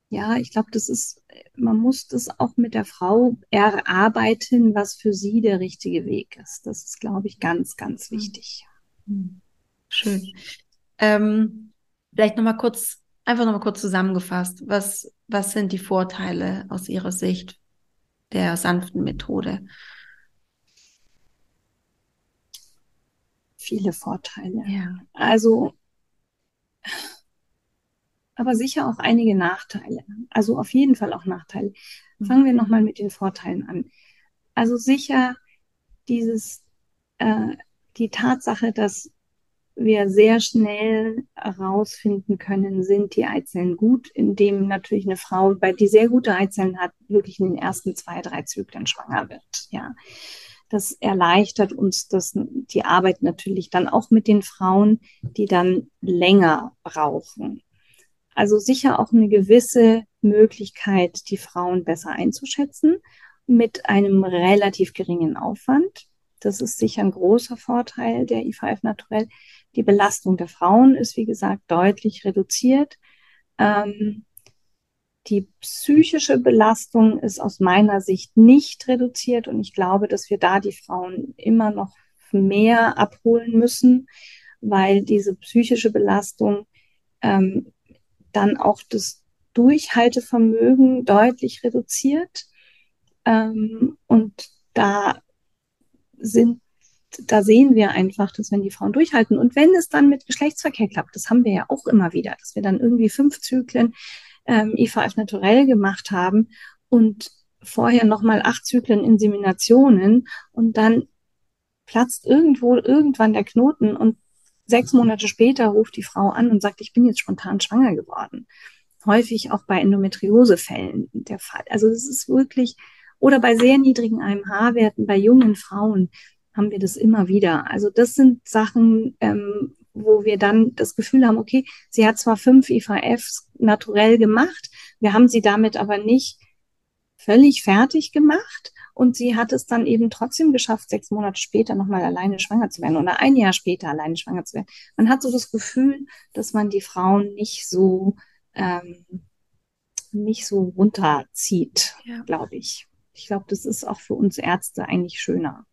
ja, ich glaube, das ist, man muss das auch mit der Frau erarbeiten, was für sie der richtige Weg ist. Das ist, glaube ich, ganz, ganz wichtig. Schön. Ähm, Vielleicht nochmal kurz einfach nochmal kurz zusammengefasst. Was, was sind die Vorteile aus Ihrer Sicht der sanften Methode? Viele Vorteile. Ja. Also, aber sicher auch einige Nachteile. Also auf jeden Fall auch Nachteile. Mhm. Fangen wir nochmal mit den Vorteilen an. Also sicher dieses, äh, die Tatsache, dass wir sehr schnell herausfinden können, sind die Eizellen gut, indem natürlich eine Frau, bei die sehr gute Eizellen hat, wirklich in den ersten zwei, drei Zyklen schwanger wird. Ja, das erleichtert uns das, die Arbeit natürlich dann auch mit den Frauen, die dann länger brauchen. Also sicher auch eine gewisse Möglichkeit, die Frauen besser einzuschätzen mit einem relativ geringen Aufwand. Das ist sicher ein großer Vorteil der IVF Naturell. Die Belastung der Frauen ist, wie gesagt, deutlich reduziert. Ähm, die psychische Belastung ist aus meiner Sicht nicht reduziert und ich glaube, dass wir da die Frauen immer noch mehr abholen müssen, weil diese psychische Belastung ähm, dann auch das Durchhaltevermögen deutlich reduziert. Ähm, und da sind da sehen wir einfach, dass wenn die Frauen durchhalten und wenn es dann mit Geschlechtsverkehr klappt, das haben wir ja auch immer wieder, dass wir dann irgendwie fünf Zyklen ähm, IVF naturell gemacht haben und vorher nochmal acht Zyklen Inseminationen und dann platzt irgendwo irgendwann der Knoten und sechs Monate später ruft die Frau an und sagt, ich bin jetzt spontan schwanger geworden. Häufig auch bei Endometriosefällen der Fall. Also es ist wirklich, oder bei sehr niedrigen AMH-Werten bei jungen Frauen, haben wir das immer wieder. Also das sind Sachen, ähm, wo wir dann das Gefühl haben, okay, sie hat zwar fünf IVFs naturell gemacht, wir haben sie damit aber nicht völlig fertig gemacht und sie hat es dann eben trotzdem geschafft, sechs Monate später nochmal alleine schwanger zu werden oder ein Jahr später alleine schwanger zu werden. Man hat so das Gefühl, dass man die Frauen nicht so ähm, nicht so runterzieht, ja. glaube ich. Ich glaube, das ist auch für uns Ärzte eigentlich schöner.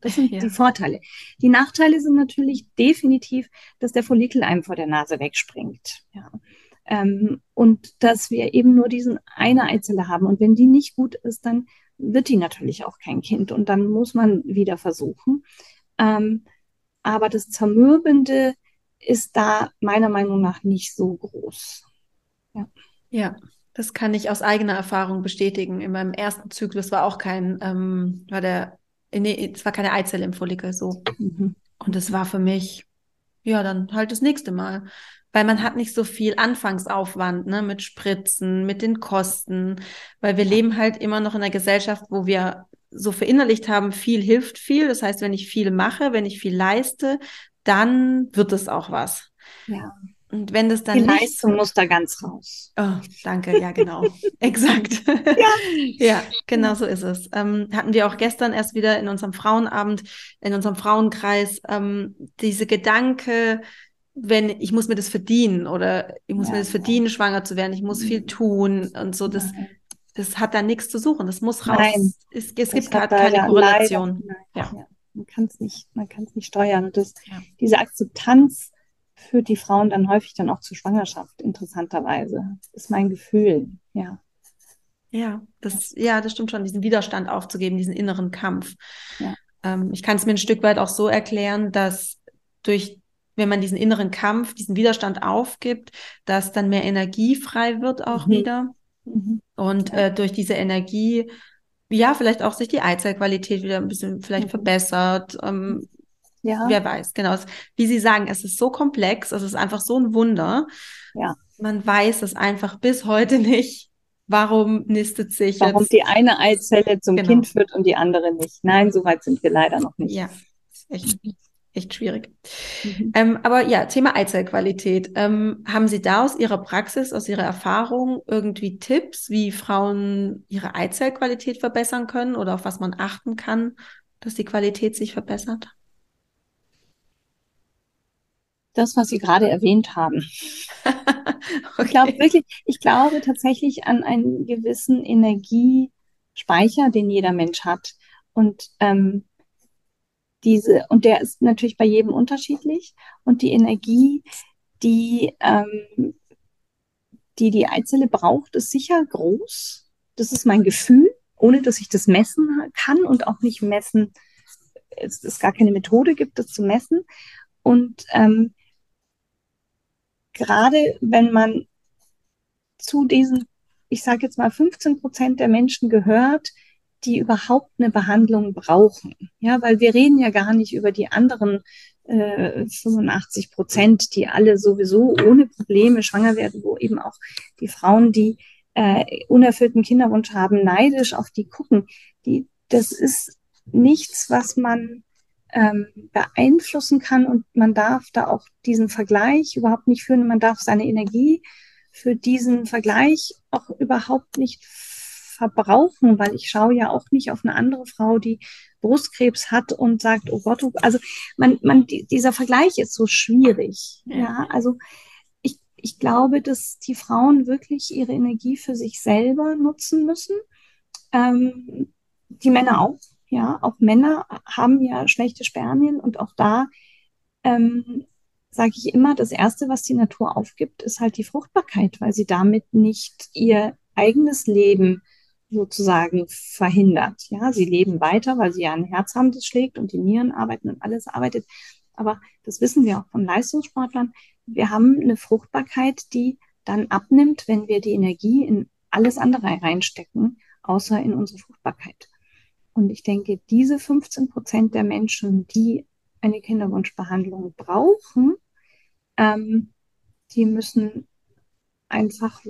Das sind ja. die Vorteile. Die Nachteile sind natürlich definitiv, dass der Follikel einem vor der Nase wegspringt. Ja. Ähm, und dass wir eben nur diesen eine Eizelle haben. Und wenn die nicht gut ist, dann wird die natürlich auch kein Kind. Und dann muss man wieder versuchen. Ähm, aber das Zermürbende ist da meiner Meinung nach nicht so groß. Ja. ja. Das kann ich aus eigener Erfahrung bestätigen. In meinem ersten Zyklus war auch kein, ähm, war der nee, es war keine Eizelle im Follikel so. Mhm. Und es war für mich, ja, dann halt das nächste Mal. Weil man hat nicht so viel Anfangsaufwand, ne, mit Spritzen, mit den Kosten, weil wir leben halt immer noch in einer Gesellschaft, wo wir so verinnerlicht haben, viel hilft viel. Das heißt, wenn ich viel mache, wenn ich viel leiste, dann wird es auch was. Ja. Und wenn das dann. Die nicht, Leistung muss da ganz raus. Oh, danke, ja, genau. Exakt. ja. ja, genau so ist es. Ähm, hatten wir auch gestern erst wieder in unserem Frauenabend, in unserem Frauenkreis, ähm, diese Gedanke, wenn ich muss mir das verdienen oder ich muss ja, mir das verdienen, ja. schwanger zu werden, ich muss viel mhm. tun und so, das, das hat da nichts zu suchen, das muss raus. Nein, es, es gibt gerade keine Korrelation. Leider, ja. Man kann es nicht, man kann es nicht steuern. Und das, diese Akzeptanz, führt die Frauen dann häufig dann auch zur Schwangerschaft, interessanterweise. Das ist mein Gefühl, ja. Ja, das, ja, das stimmt schon, diesen Widerstand aufzugeben, diesen inneren Kampf. Ja. Ähm, ich kann es mir ein Stück weit auch so erklären, dass durch, wenn man diesen inneren Kampf, diesen Widerstand aufgibt, dass dann mehr Energie frei wird auch mhm. wieder. Mhm. Und ja. äh, durch diese Energie ja, vielleicht auch sich die Eizellqualität wieder ein bisschen vielleicht mhm. verbessert, ähm, ja. Wer weiß, genau. Wie Sie sagen, es ist so komplex, es ist einfach so ein Wunder. Ja. Man weiß es einfach bis heute nicht. Warum nistet sich Warum jetzt? die eine Eizelle zum genau. Kind führt und die andere nicht. Nein, so weit sind wir leider noch nicht. Ja, echt, echt schwierig. Mhm. Ähm, aber ja, Thema Eizellqualität. Ähm, haben Sie da aus Ihrer Praxis, aus Ihrer Erfahrung irgendwie Tipps, wie Frauen ihre Eizellqualität verbessern können oder auf was man achten kann, dass die Qualität sich verbessert? Das, was Sie gerade erwähnt haben. okay. Ich glaube wirklich, ich glaube tatsächlich an einen gewissen Energiespeicher, den jeder Mensch hat. Und ähm, diese, und der ist natürlich bei jedem unterschiedlich. Und die Energie, die ähm, die die Eizelle braucht, ist sicher groß. Das ist mein Gefühl, ohne dass ich das messen kann und auch nicht messen, es, es gar keine Methode gibt, das zu messen. Und ähm, gerade wenn man zu diesen, ich sage jetzt mal, 15 Prozent der Menschen gehört, die überhaupt eine Behandlung brauchen. Ja, weil wir reden ja gar nicht über die anderen äh, 85 Prozent, die alle sowieso ohne Probleme schwanger werden, wo eben auch die Frauen, die äh, unerfüllten Kinderwunsch haben, neidisch auf die gucken. Die, das ist nichts, was man ähm, beeinflussen kann und man darf da auch diesen Vergleich überhaupt nicht führen. Man darf seine Energie für diesen Vergleich auch überhaupt nicht verbrauchen, weil ich schaue ja auch nicht auf eine andere Frau, die Brustkrebs hat und sagt, oh Gott, oh, also man, man, dieser Vergleich ist so schwierig. Ja, ja also ich, ich glaube, dass die Frauen wirklich ihre Energie für sich selber nutzen müssen. Ähm, die Männer auch. Ja, auch Männer haben ja schlechte Spermien und auch da ähm, sage ich immer, das Erste, was die Natur aufgibt, ist halt die Fruchtbarkeit, weil sie damit nicht ihr eigenes Leben sozusagen verhindert. Ja, sie leben weiter, weil sie ja ein Herz haben, das schlägt und die Nieren arbeiten und alles arbeitet. Aber das wissen wir auch von Leistungssportlern. Wir haben eine Fruchtbarkeit, die dann abnimmt, wenn wir die Energie in alles andere reinstecken, außer in unsere Fruchtbarkeit. Und ich denke, diese 15 Prozent der Menschen, die eine Kinderwunschbehandlung brauchen, ähm, die müssen einfach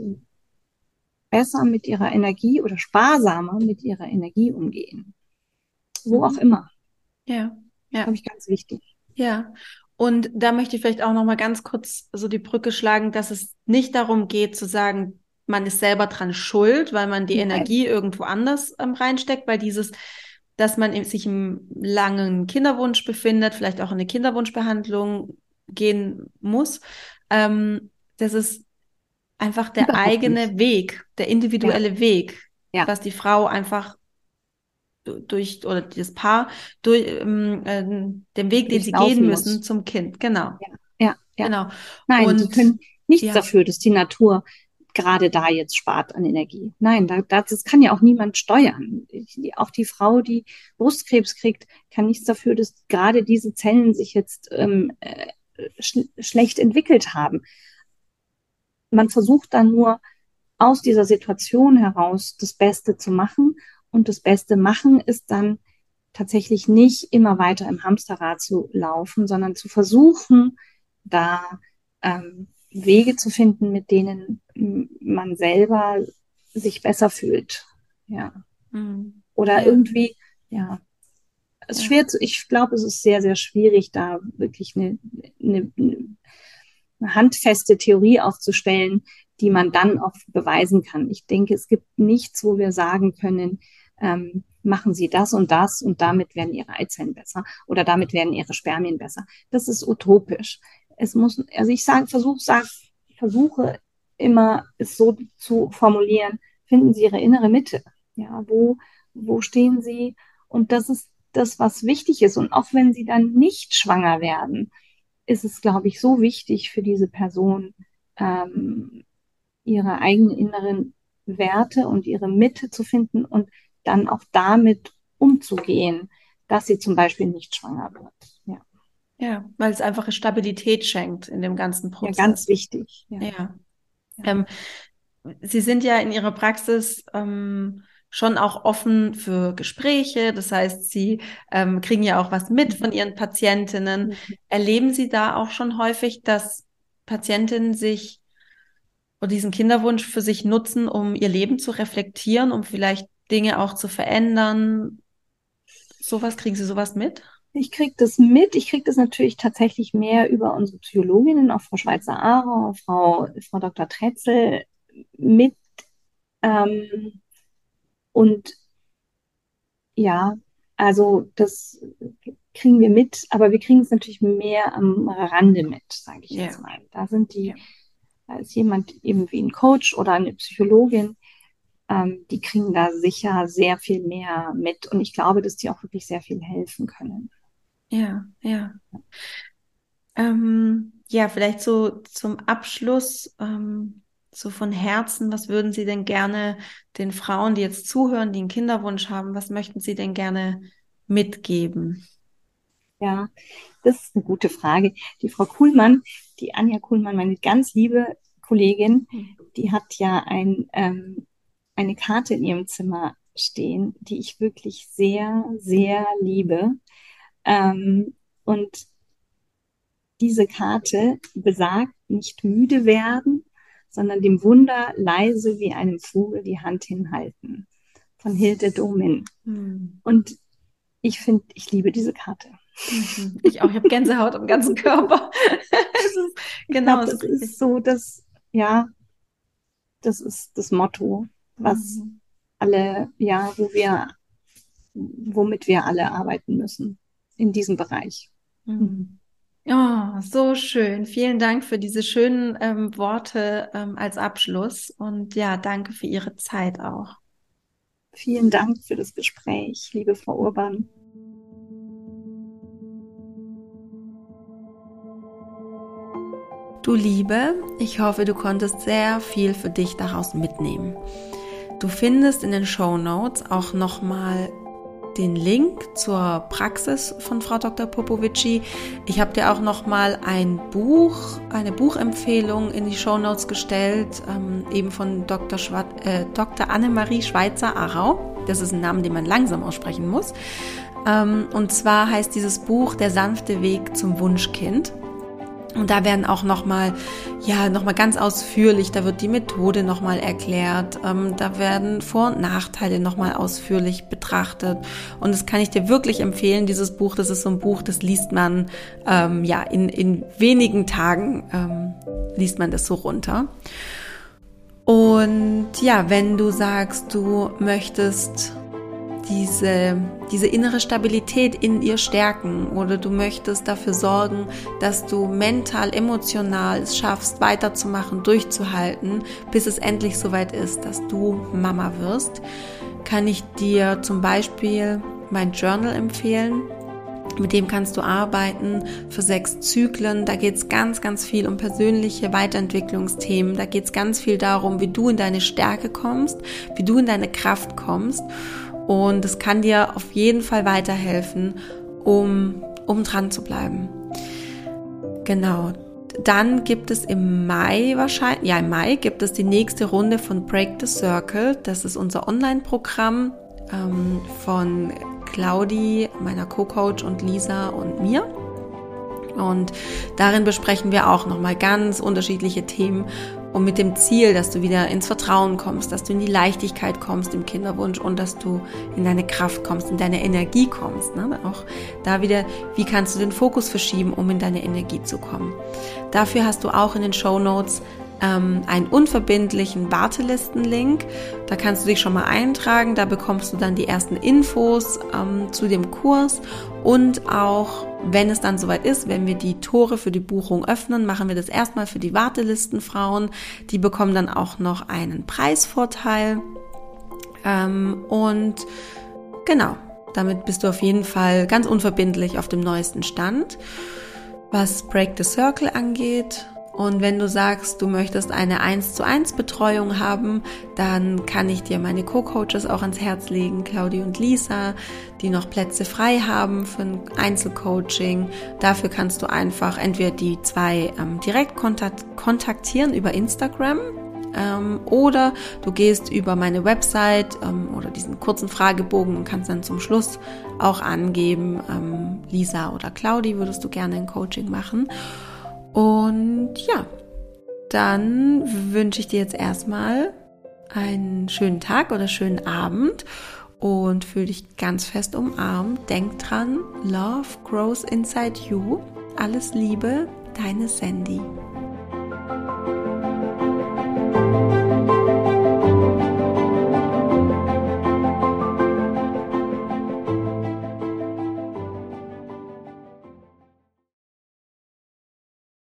besser mit ihrer Energie oder sparsamer mit ihrer Energie umgehen. Wo auch immer. Ja, ja. Glaube ich ganz wichtig. Ja. Und da möchte ich vielleicht auch noch mal ganz kurz so die Brücke schlagen, dass es nicht darum geht zu sagen, man ist selber dran schuld, weil man die Nein. Energie irgendwo anders ähm, reinsteckt, weil dieses, dass man sich im langen Kinderwunsch befindet, vielleicht auch in eine Kinderwunschbehandlung gehen muss, ähm, das ist einfach der Überhaupt eigene nicht. Weg, der individuelle ja. Weg, ja. dass die Frau einfach durch oder das Paar durch ähm, äh, den Weg, den sie gehen müssen muss. zum Kind. Genau. Ja, ja, ja. genau. Nein, und, sie können nichts dafür, dass die Natur gerade da jetzt spart an Energie. Nein, da, das kann ja auch niemand steuern. Auch die Frau, die Brustkrebs kriegt, kann nichts dafür, dass gerade diese Zellen sich jetzt ähm, äh, sch schlecht entwickelt haben man versucht dann nur aus dieser Situation heraus das Beste zu machen. Und das Beste machen ist dann tatsächlich nicht immer weiter im Hamsterrad zu laufen, sondern zu versuchen, da ähm, Wege zu finden, mit denen man selber sich besser fühlt. Ja. Mhm. Oder ja. irgendwie, ja. Es ist ja. schwer zu, ich glaube, es ist sehr, sehr schwierig, da wirklich eine, eine, eine handfeste Theorie aufzustellen, die man dann auch beweisen kann. Ich denke, es gibt nichts, wo wir sagen können, ähm, machen Sie das und das und damit werden Ihre Eizellen besser oder damit werden Ihre Spermien besser. Das ist utopisch. Es muss, also ich sage, versuche, sag, versuche immer es so zu formulieren, finden Sie Ihre innere Mitte. Ja, wo, wo stehen Sie? Und das ist das, was wichtig ist. Und auch wenn Sie dann nicht schwanger werden, ist es, glaube ich, so wichtig für diese Person, ähm, ihre eigenen inneren Werte und ihre Mitte zu finden und dann auch damit umzugehen, dass sie zum Beispiel nicht schwanger wird. Ja, ja weil es einfach Stabilität schenkt in dem ganzen Prozess. Ja, ganz wichtig. Ja. ja. ja. Ähm, sie sind ja in Ihrer Praxis ähm, schon auch offen für Gespräche. Das heißt, Sie ähm, kriegen ja auch was mit von Ihren Patientinnen. Mhm. Erleben Sie da auch schon häufig, dass Patientinnen sich oder diesen Kinderwunsch für sich nutzen, um ihr Leben zu reflektieren, um vielleicht Dinge auch zu verändern? Sowas, kriegen Sie sowas mit? Ich kriege das mit. Ich kriege das natürlich tatsächlich mehr über unsere Psychologinnen, auch Frau Schweizer-Aro, Frau, Frau Dr. Tretzel mit. Ähm, und ja, also das kriegen wir mit, aber wir kriegen es natürlich mehr am Rande mit, sage ich ja. jetzt mal. Da sind die, da ist jemand eben wie ein Coach oder eine Psychologin, ähm, die kriegen da sicher sehr viel mehr mit und ich glaube, dass die auch wirklich sehr viel helfen können. Ja, ja. Ähm, ja, vielleicht so zum Abschluss. Ähm, so von Herzen, was würden Sie denn gerne den Frauen, die jetzt zuhören, die einen Kinderwunsch haben, was möchten Sie denn gerne mitgeben? Ja, das ist eine gute Frage. Die Frau Kuhlmann, die Anja Kuhlmann, meine ganz liebe Kollegin, die hat ja ein, ähm, eine Karte in ihrem Zimmer stehen, die ich wirklich sehr, sehr liebe. Ähm, und diese Karte besagt, nicht müde werden, sondern dem Wunder leise wie einem Vogel die Hand hinhalten. Von Hilde Domin. Mhm. Und ich finde, ich liebe diese Karte. Mhm. Ich auch, ich habe Gänsehaut am ganzen Körper. ist, genau, glaub, das ist so das, ja, das ist das Motto, was mhm. alle, ja, wo wir, womit wir alle arbeiten müssen in diesem Bereich. Mhm. Oh, so schön. Vielen Dank für diese schönen ähm, Worte ähm, als Abschluss und ja, danke für Ihre Zeit auch. Vielen Dank für das Gespräch, liebe Frau Urban. Du Liebe, ich hoffe, du konntest sehr viel für dich daraus mitnehmen. Du findest in den Show Notes auch nochmal den Link zur Praxis von Frau Dr. Popovici. Ich habe dir auch nochmal ein Buch, eine Buchempfehlung in die Show Notes gestellt, ähm, eben von Dr. Schwa äh, Dr. Annemarie Schweizer-Arau. Das ist ein Name, den man langsam aussprechen muss. Ähm, und zwar heißt dieses Buch Der sanfte Weg zum Wunschkind. Und da werden auch nochmal, ja, nochmal ganz ausführlich, da wird die Methode nochmal erklärt, ähm, da werden Vor- und Nachteile nochmal ausführlich betrachtet. Und das kann ich dir wirklich empfehlen, dieses Buch, das ist so ein Buch, das liest man, ähm, ja, in, in wenigen Tagen ähm, liest man das so runter. Und ja, wenn du sagst, du möchtest diese, diese innere Stabilität in ihr stärken oder du möchtest dafür sorgen, dass du mental, emotional es schaffst, weiterzumachen, durchzuhalten, bis es endlich soweit ist, dass du Mama wirst, kann ich dir zum Beispiel mein Journal empfehlen. Mit dem kannst du arbeiten für sechs Zyklen. Da geht es ganz, ganz viel um persönliche Weiterentwicklungsthemen. Da geht es ganz viel darum, wie du in deine Stärke kommst, wie du in deine Kraft kommst. Und es kann dir auf jeden Fall weiterhelfen, um, um dran zu bleiben. Genau. Dann gibt es im Mai wahrscheinlich, ja im Mai gibt es die nächste Runde von Break the Circle. Das ist unser Online-Programm ähm, von Claudi, meiner Co-Coach und Lisa und mir. Und darin besprechen wir auch nochmal ganz unterschiedliche Themen und mit dem Ziel, dass du wieder ins Vertrauen kommst, dass du in die Leichtigkeit kommst im Kinderwunsch und dass du in deine Kraft kommst, in deine Energie kommst. Ne? Auch da wieder, wie kannst du den Fokus verschieben, um in deine Energie zu kommen. Dafür hast du auch in den Show Notes ähm, einen unverbindlichen Wartelistenlink. Da kannst du dich schon mal eintragen. Da bekommst du dann die ersten Infos ähm, zu dem Kurs und auch, wenn es dann soweit ist, wenn wir die Tore für die Buchung öffnen, machen wir das erstmal für die Wartelistenfrauen. Die bekommen dann auch noch einen Preisvorteil. Ähm, und genau, damit bist du auf jeden Fall ganz unverbindlich auf dem neuesten Stand. Was Break the Circle angeht, und wenn du sagst, du möchtest eine 1 zu 1 Betreuung haben, dann kann ich dir meine Co-Coaches auch ans Herz legen, Claudia und Lisa, die noch Plätze frei haben für ein Einzelcoaching. Dafür kannst du einfach entweder die zwei ähm, direkt kontaktieren über Instagram ähm, oder du gehst über meine Website ähm, oder diesen kurzen Fragebogen und kannst dann zum Schluss auch angeben, ähm, Lisa oder Claudi würdest du gerne ein Coaching machen. Und ja, dann wünsche ich dir jetzt erstmal einen schönen Tag oder schönen Abend und fühle dich ganz fest umarmt. Denk dran, Love grows inside you. Alles Liebe, deine Sandy.